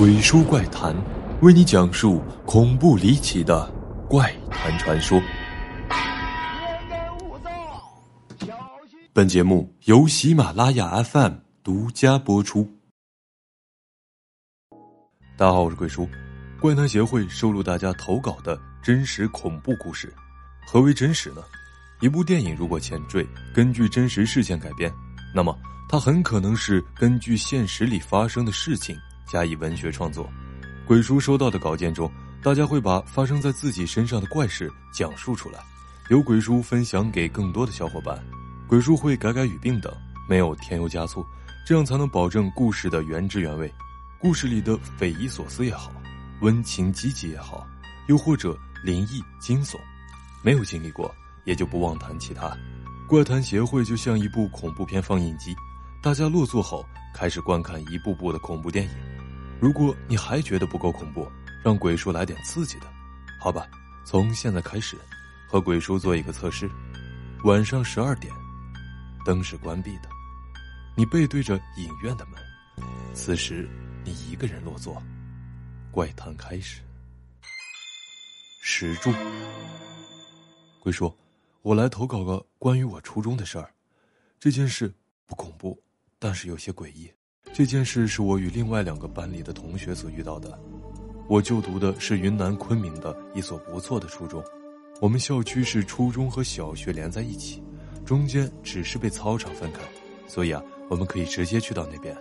鬼叔怪谈，为你讲述恐怖离奇的怪谈传说。本节目由喜马拉雅 FM 独家播出。大家好，我是鬼叔。怪谈协会收录大家投稿的真实恐怖故事。何为真实呢？一部电影如果前缀根据真实事件改编，那么它很可能是根据现实里发生的事情。加以文学创作，鬼叔收到的稿件中，大家会把发生在自己身上的怪事讲述出来，由鬼叔分享给更多的小伙伴。鬼叔会改改语病等，没有添油加醋，这样才能保证故事的原汁原味。故事里的匪夷所思也好，温情积极也好，又或者灵异惊悚，没有经历过也就不妄谈其他。怪谈协会就像一部恐怖片放映机，大家落座后开始观看一部部的恐怖电影。如果你还觉得不够恐怖，让鬼叔来点刺激的，好吧？从现在开始，和鬼叔做一个测试。晚上十二点，灯是关闭的，你背对着影院的门，此时你一个人落座。怪谈开始。石柱，鬼叔，我来投稿个关于我初中的事儿。这件事不恐怖，但是有些诡异。这件事是我与另外两个班里的同学所遇到的。我就读的是云南昆明的一所不错的初中，我们校区是初中和小学连在一起，中间只是被操场分开，所以啊，我们可以直接去到那边。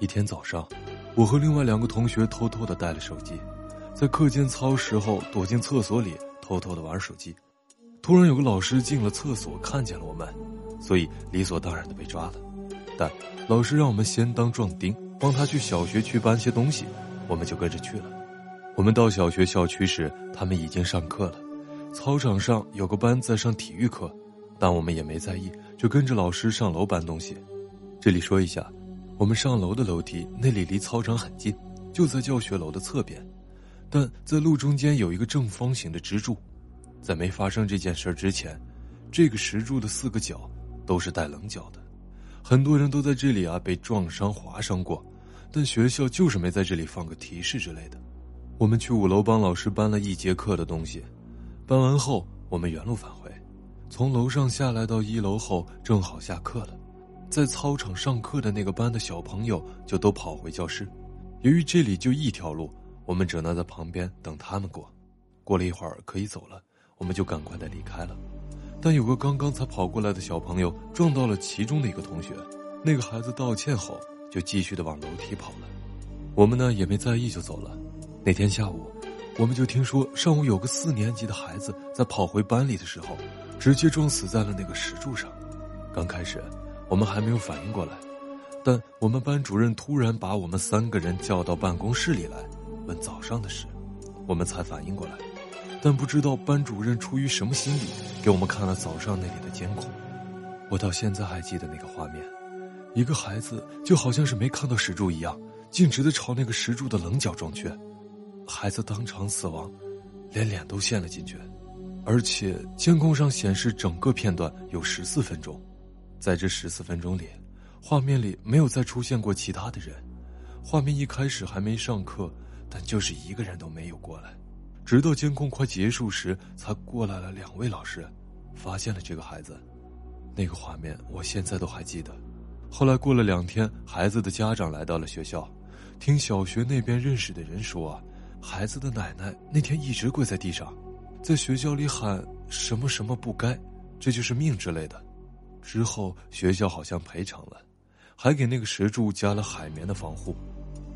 一天早上，我和另外两个同学偷偷的带了手机，在课间操时候躲进厕所里偷偷的玩手机。突然有个老师进了厕所看见了我们，所以理所当然的被抓了。但老师让我们先当壮丁，帮他去小学区搬些东西，我们就跟着去了。我们到小学校区时，他们已经上课了。操场上有个班在上体育课，但我们也没在意，就跟着老师上楼搬东西。这里说一下，我们上楼的楼梯那里离操场很近，就在教学楼的侧边，但在路中间有一个正方形的支柱。在没发生这件事之前，这个石柱的四个角都是带棱角的。很多人都在这里啊被撞伤划伤过，但学校就是没在这里放个提示之类的。我们去五楼帮老师搬了一节课的东西，搬完后我们原路返回，从楼上下来到一楼后正好下课了，在操场上课的那个班的小朋友就都跑回教室。由于这里就一条路，我们只能在旁边等他们过。过了一会儿可以走了，我们就赶快的离开了。但有个刚刚才跑过来的小朋友撞到了其中的一个同学，那个孩子道歉后就继续的往楼梯跑了，我们呢也没在意就走了。那天下午，我们就听说上午有个四年级的孩子在跑回班里的时候，直接撞死在了那个石柱上。刚开始，我们还没有反应过来，但我们班主任突然把我们三个人叫到办公室里来，问早上的事，我们才反应过来。但不知道班主任出于什么心理，给我们看了早上那里的监控。我到现在还记得那个画面，一个孩子就好像是没看到石柱一样，径直的朝那个石柱的棱角撞去，孩子当场死亡，连脸都陷了进去。而且监控上显示整个片段有十四分钟，在这十四分钟里，画面里没有再出现过其他的人。画面一开始还没上课，但就是一个人都没有过来。直到监控快结束时，才过来了两位老师，发现了这个孩子。那个画面我现在都还记得。后来过了两天，孩子的家长来到了学校，听小学那边认识的人说啊，孩子的奶奶那天一直跪在地上，在学校里喊什么什么不该，这就是命之类的。之后学校好像赔偿了，还给那个石柱加了海绵的防护。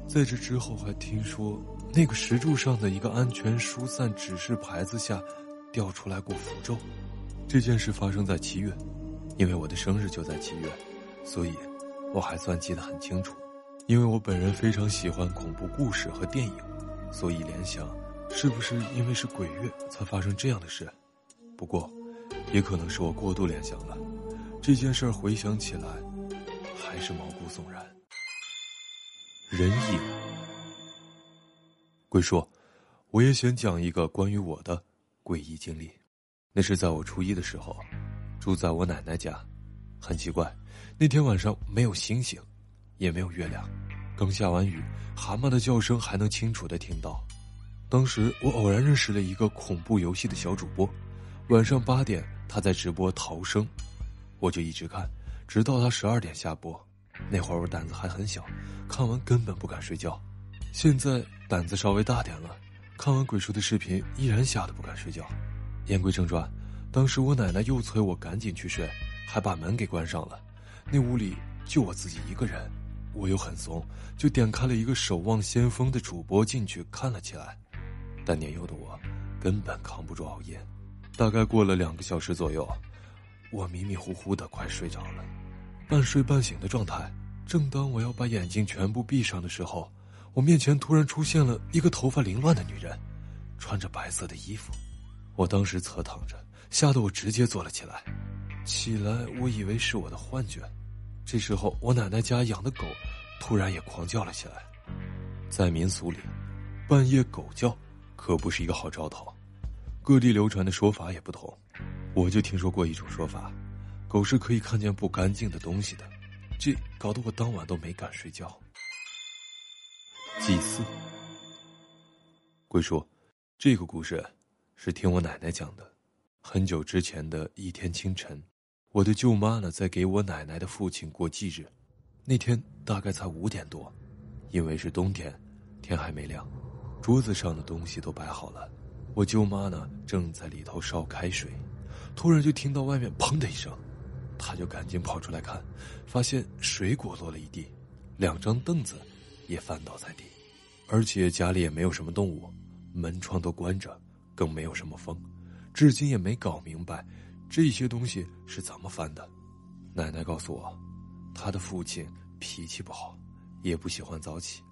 在这之后还听说。那个石柱上的一个安全疏散指示牌子下，掉出来过符咒。这件事发生在七月，因为我的生日就在七月，所以我还算记得很清楚。因为我本人非常喜欢恐怖故事和电影，所以联想，是不是因为是鬼月才发生这样的事？不过，也可能是我过度联想了。这件事回想起来，还是毛骨悚然。人影。鬼叔，我也想讲一个关于我的诡异经历。那是在我初一的时候，住在我奶奶家。很奇怪，那天晚上没有星星，也没有月亮，刚下完雨，蛤蟆的叫声还能清楚的听到。当时我偶然认识了一个恐怖游戏的小主播，晚上八点他在直播逃生，我就一直看，直到他十二点下播。那会儿我胆子还很小，看完根本不敢睡觉。现在胆子稍微大点了，看完鬼叔的视频依然吓得不敢睡觉。言归正传，当时我奶奶又催我赶紧去睡，还把门给关上了。那屋里就我自己一个人，我又很怂，就点开了一个守望先锋的主播进去看了起来。但年幼的我根本扛不住熬夜，大概过了两个小时左右，我迷迷糊糊的快睡着了。半睡半醒的状态，正当我要把眼睛全部闭上的时候，我面前突然出现了一个头发凌乱的女人，穿着白色的衣服。我当时侧躺着，吓得我直接坐了起来。起来，我以为是我的幻觉。这时候，我奶奶家养的狗突然也狂叫了起来。在民俗里，半夜狗叫可不是一个好兆头，各地流传的说法也不同。我就听说过一种说法。狗是可以看见不干净的东西的，这搞得我当晚都没敢睡觉。祭祀，鬼叔，这个故事是听我奶奶讲的。很久之前的一天清晨，我的舅妈呢在给我奶奶的父亲过忌日。那天大概才五点多，因为是冬天，天还没亮，桌子上的东西都摆好了。我舅妈呢正在里头烧开水，突然就听到外面砰的一声。她就赶紧跑出来看，发现水果落了一地，两张凳子也翻倒在地，而且家里也没有什么动物，门窗都关着，更没有什么风，至今也没搞明白这些东西是怎么翻的。奶奶告诉我，他的父亲脾气不好，也不喜欢早起，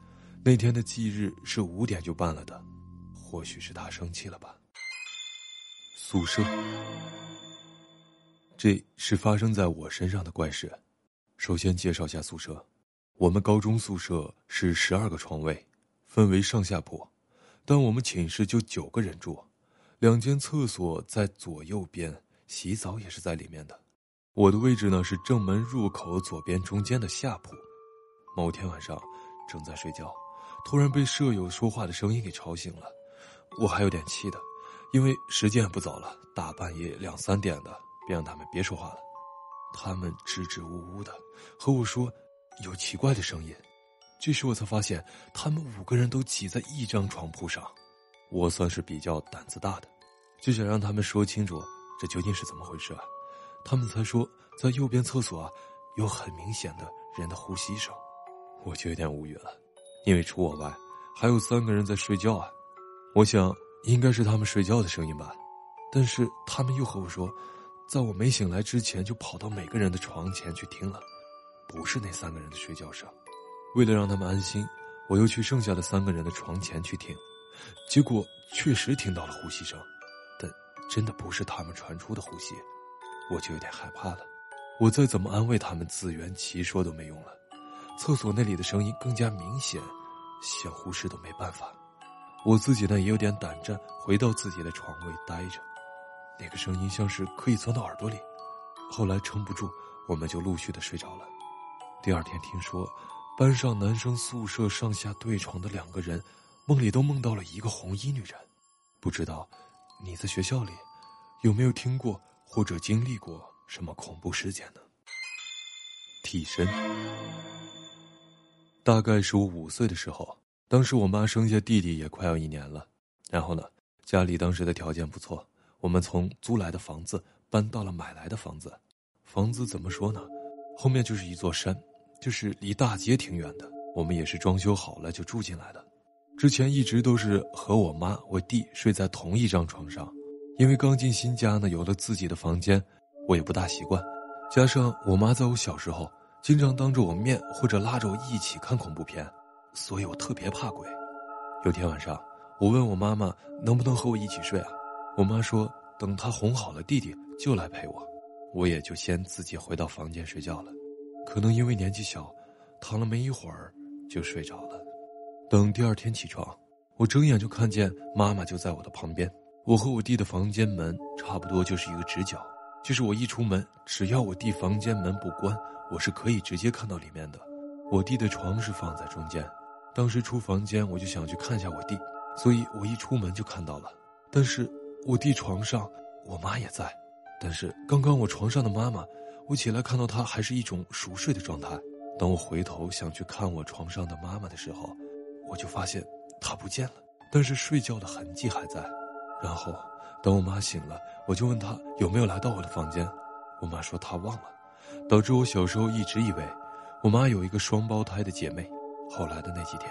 那天的忌日是五点就办了的，或许是他生气了吧。宿舍。这是发生在我身上的怪事。首先介绍下宿舍，我们高中宿舍是十二个床位，分为上下铺，但我们寝室就九个人住，两间厕所在左右边，洗澡也是在里面的。我的位置呢是正门入口左边中间的下铺。某天晚上，正在睡觉，突然被舍友说话的声音给吵醒了，我还有点气的，因为时间也不早了，大半夜两三点的。便让他们别说话了。他们支支吾吾的和我说，有奇怪的声音。这时我才发现，他们五个人都挤在一张床铺上。我算是比较胆子大的，就想让他们说清楚这究竟是怎么回事。他们才说，在右边厕所啊，有很明显的人的呼吸声。我就有点无语了，因为除我外，还有三个人在睡觉啊。我想应该是他们睡觉的声音吧，但是他们又和我说。在我没醒来之前，就跑到每个人的床前去听了，不是那三个人的睡觉声。为了让他们安心，我又去剩下的三个人的床前去听，结果确实听到了呼吸声，但真的不是他们传出的呼吸，我就有点害怕了。我再怎么安慰他们，自圆其说都没用了。厕所那里的声音更加明显，想忽视都没办法。我自己呢也有点胆战，回到自己的床位待着。那个声音像是可以钻到耳朵里，后来撑不住，我们就陆续的睡着了。第二天听说，班上男生宿舍上下对床的两个人，梦里都梦到了一个红衣女人。不知道你在学校里有没有听过或者经历过什么恐怖事件呢？替身，大概是我五岁的时候，当时我妈生下弟弟也快要一年了，然后呢，家里当时的条件不错。我们从租来的房子搬到了买来的房子，房子怎么说呢？后面就是一座山，就是离大街挺远的。我们也是装修好了就住进来的。之前一直都是和我妈、我弟睡在同一张床上，因为刚进新家呢，有了自己的房间，我也不大习惯。加上我妈在我小时候经常当着我面或者拉着我一起看恐怖片，所以我特别怕鬼。有天晚上，我问我妈妈能不能和我一起睡啊？我妈说：“等她哄好了弟弟，就来陪我。”我也就先自己回到房间睡觉了。可能因为年纪小，躺了没一会儿就睡着了。等第二天起床，我睁眼就看见妈妈就在我的旁边。我和我弟的房间门差不多就是一个直角，就是我一出门，只要我弟房间门不关，我是可以直接看到里面的。我弟的床是放在中间。当时出房间我就想去看一下我弟，所以我一出门就看到了。但是我弟床上，我妈也在。但是刚刚我床上的妈妈，我起来看到她还是一种熟睡的状态。当我回头想去看我床上的妈妈的时候，我就发现她不见了，但是睡觉的痕迹还在。然后，等我妈醒了，我就问她有没有来到我的房间。我妈说她忘了，导致我小时候一直以为我妈有一个双胞胎的姐妹。后来的那几天，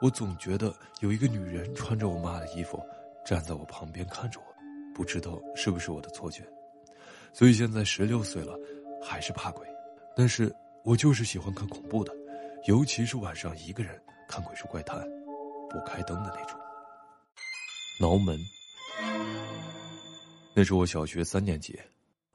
我总觉得有一个女人穿着我妈的衣服站在我旁边看着我，不知道是不是我的错觉。所以现在十六岁了，还是怕鬼，但是我就是喜欢看恐怖的，尤其是晚上一个人看《鬼畜怪谈》，不开灯的那种。挠门。那是我小学三年级，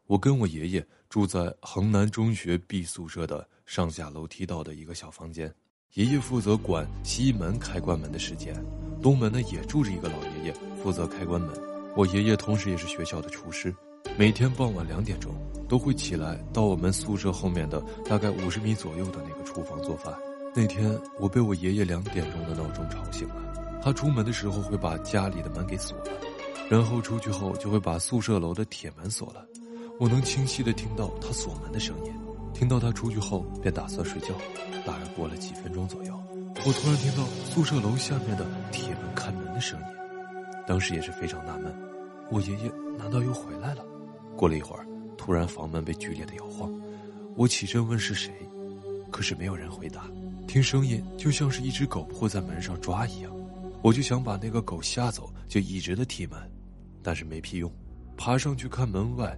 我跟我爷爷住在衡南中学 B 宿舍的上下楼梯道的一个小房间，爷爷负责管西门开关门的时间，东门呢也住着一个老爷爷负责开关门。我爷爷同时也是学校的厨师，每天傍晚两点钟都会起来到我们宿舍后面的大概五十米左右的那个厨房做饭。那天我被我爷爷两点钟的闹钟吵醒了。他出门的时候会把家里的门给锁了，然后出去后就会把宿舍楼的铁门锁了。我能清晰的听到他锁门的声音，听到他出去后便打算睡觉。大概过了几分钟左右，我突然听到宿舍楼下面的铁门开门的声音，当时也是非常纳闷，我爷爷难道又回来了？过了一会儿，突然房门被剧烈的摇晃，我起身问是谁，可是没有人回答，听声音就像是一只狗会在门上抓一样。我就想把那个狗吓走，就一直的踢门，但是没屁用。爬上去看门外，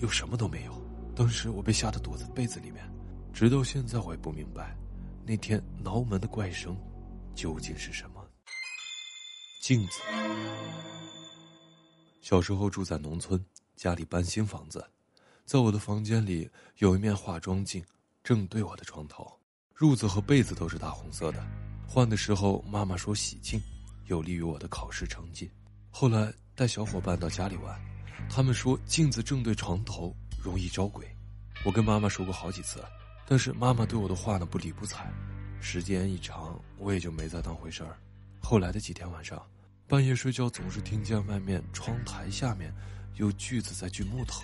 又什么都没有。当时我被吓得躲在被子里面，直到现在我也不明白，那天挠门的怪声究竟是什么。镜子。小时候住在农村，家里搬新房子，在我的房间里有一面化妆镜，正对我的床头，褥子和被子都是大红色的。换的时候，妈妈说洗净。有利于我的考试成绩。后来带小伙伴到家里玩，他们说镜子正对床头容易招鬼。我跟妈妈说过好几次，但是妈妈对我的话呢不理不睬。时间一长，我也就没再当回事儿。后来的几天晚上，半夜睡觉总是听见外面窗台下面有锯子在锯木头，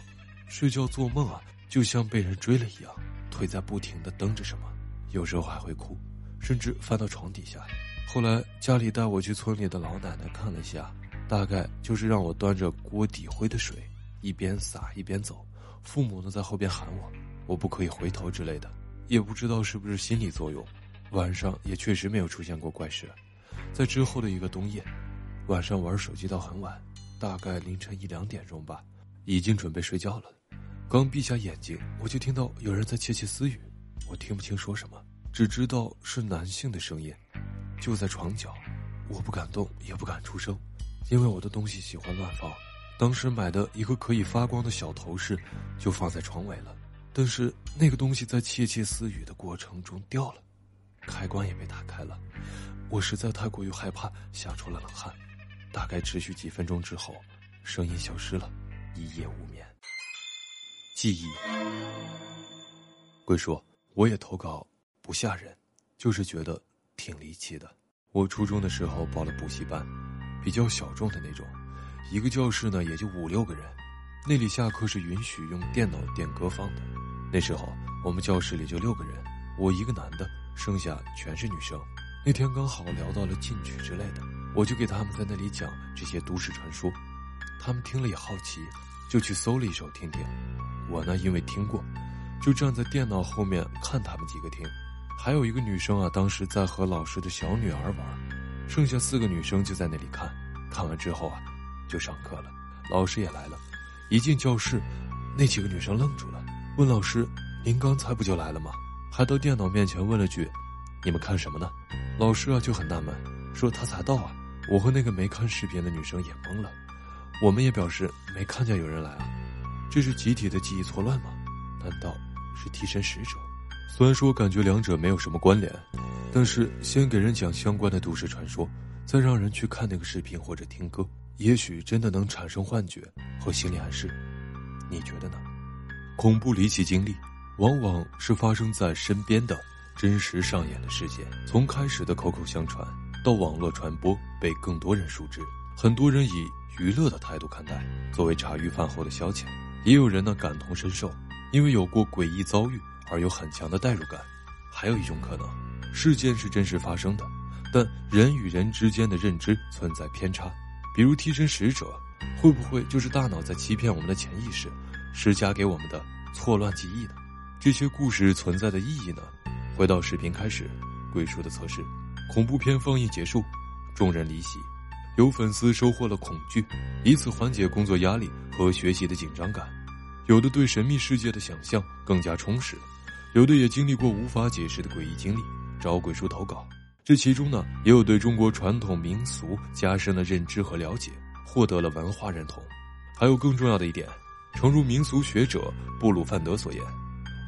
睡觉做梦啊，就像被人追了一样，腿在不停的蹬着什么，有时候还会哭，甚至翻到床底下。后来家里带我去村里的老奶奶看了下，大概就是让我端着锅底灰的水，一边洒一边走。父母呢在后边喊我，我不可以回头之类的。也不知道是不是心理作用，晚上也确实没有出现过怪事。在之后的一个冬夜，晚上玩手机到很晚，大概凌晨一两点钟吧，已经准备睡觉了。刚闭下眼睛，我就听到有人在窃窃私语，我听不清说什么，只知道是男性的声音。就在床角，我不敢动，也不敢出声，因为我的东西喜欢乱放。当时买的一个可以发光的小头饰，就放在床尾了。但是那个东西在窃窃私语的过程中掉了，开关也被打开了。我实在太过于害怕，吓出了冷汗。大概持续几分钟之后，声音消失了，一夜无眠。记忆。鬼说，我也投稿，不吓人，就是觉得。挺离奇的。我初中的时候报了补习班，比较小众的那种，一个教室呢也就五六个人，那里下课是允许用电脑点歌放的。那时候我们教室里就六个人，我一个男的，剩下全是女生。那天刚好聊到了进去之类的，我就给他们在那里讲这些都市传说，他们听了也好奇，就去搜了一首听听。我呢因为听过，就站在电脑后面看他们几个听。还有一个女生啊，当时在和老师的小女儿玩，剩下四个女生就在那里看。看完之后啊，就上课了。老师也来了，一进教室，那几个女生愣住了，问老师：“您刚才不就来了吗？”还到电脑面前问了句：“你们看什么呢？”老师啊就很纳闷，说：“他才到啊。”我和那个没看视频的女生也懵了，我们也表示没看见有人来啊。这是集体的记忆错乱吗？难道是替身使者？虽然说感觉两者没有什么关联，但是先给人讲相关的都市传说，再让人去看那个视频或者听歌，也许真的能产生幻觉和心理暗示。你觉得呢？恐怖离奇经历，往往是发生在身边的真实上演的事件，从开始的口口相传到网络传播，被更多人熟知。很多人以娱乐的态度看待，作为茶余饭后的消遣；也有人呢感同身受，因为有过诡异遭遇而有很强的代入感。还有一种可能，事件是真实发生的，但人与人之间的认知存在偏差。比如替身使者，会不会就是大脑在欺骗我们的潜意识，施加给我们的错乱记忆呢？这些故事存在的意义呢？回到视频开始，鬼叔的测试，恐怖片放映结束，众人离席，有粉丝收获了恐惧，以此缓解工作压力和学习的紧张感；有的对神秘世界的想象更加充实，有的也经历过无法解释的诡异经历，找鬼叔投稿。这其中呢，也有对中国传统民俗加深了认知和了解，获得了文化认同。还有更重要的一点，诚如民俗学者布鲁范德所言，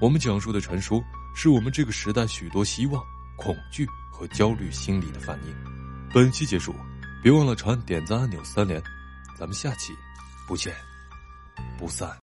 我们讲述的传说。是我们这个时代许多希望、恐惧和焦虑心理的反应。本期结束，别忘了长按点赞按钮三连，咱们下期不见不散。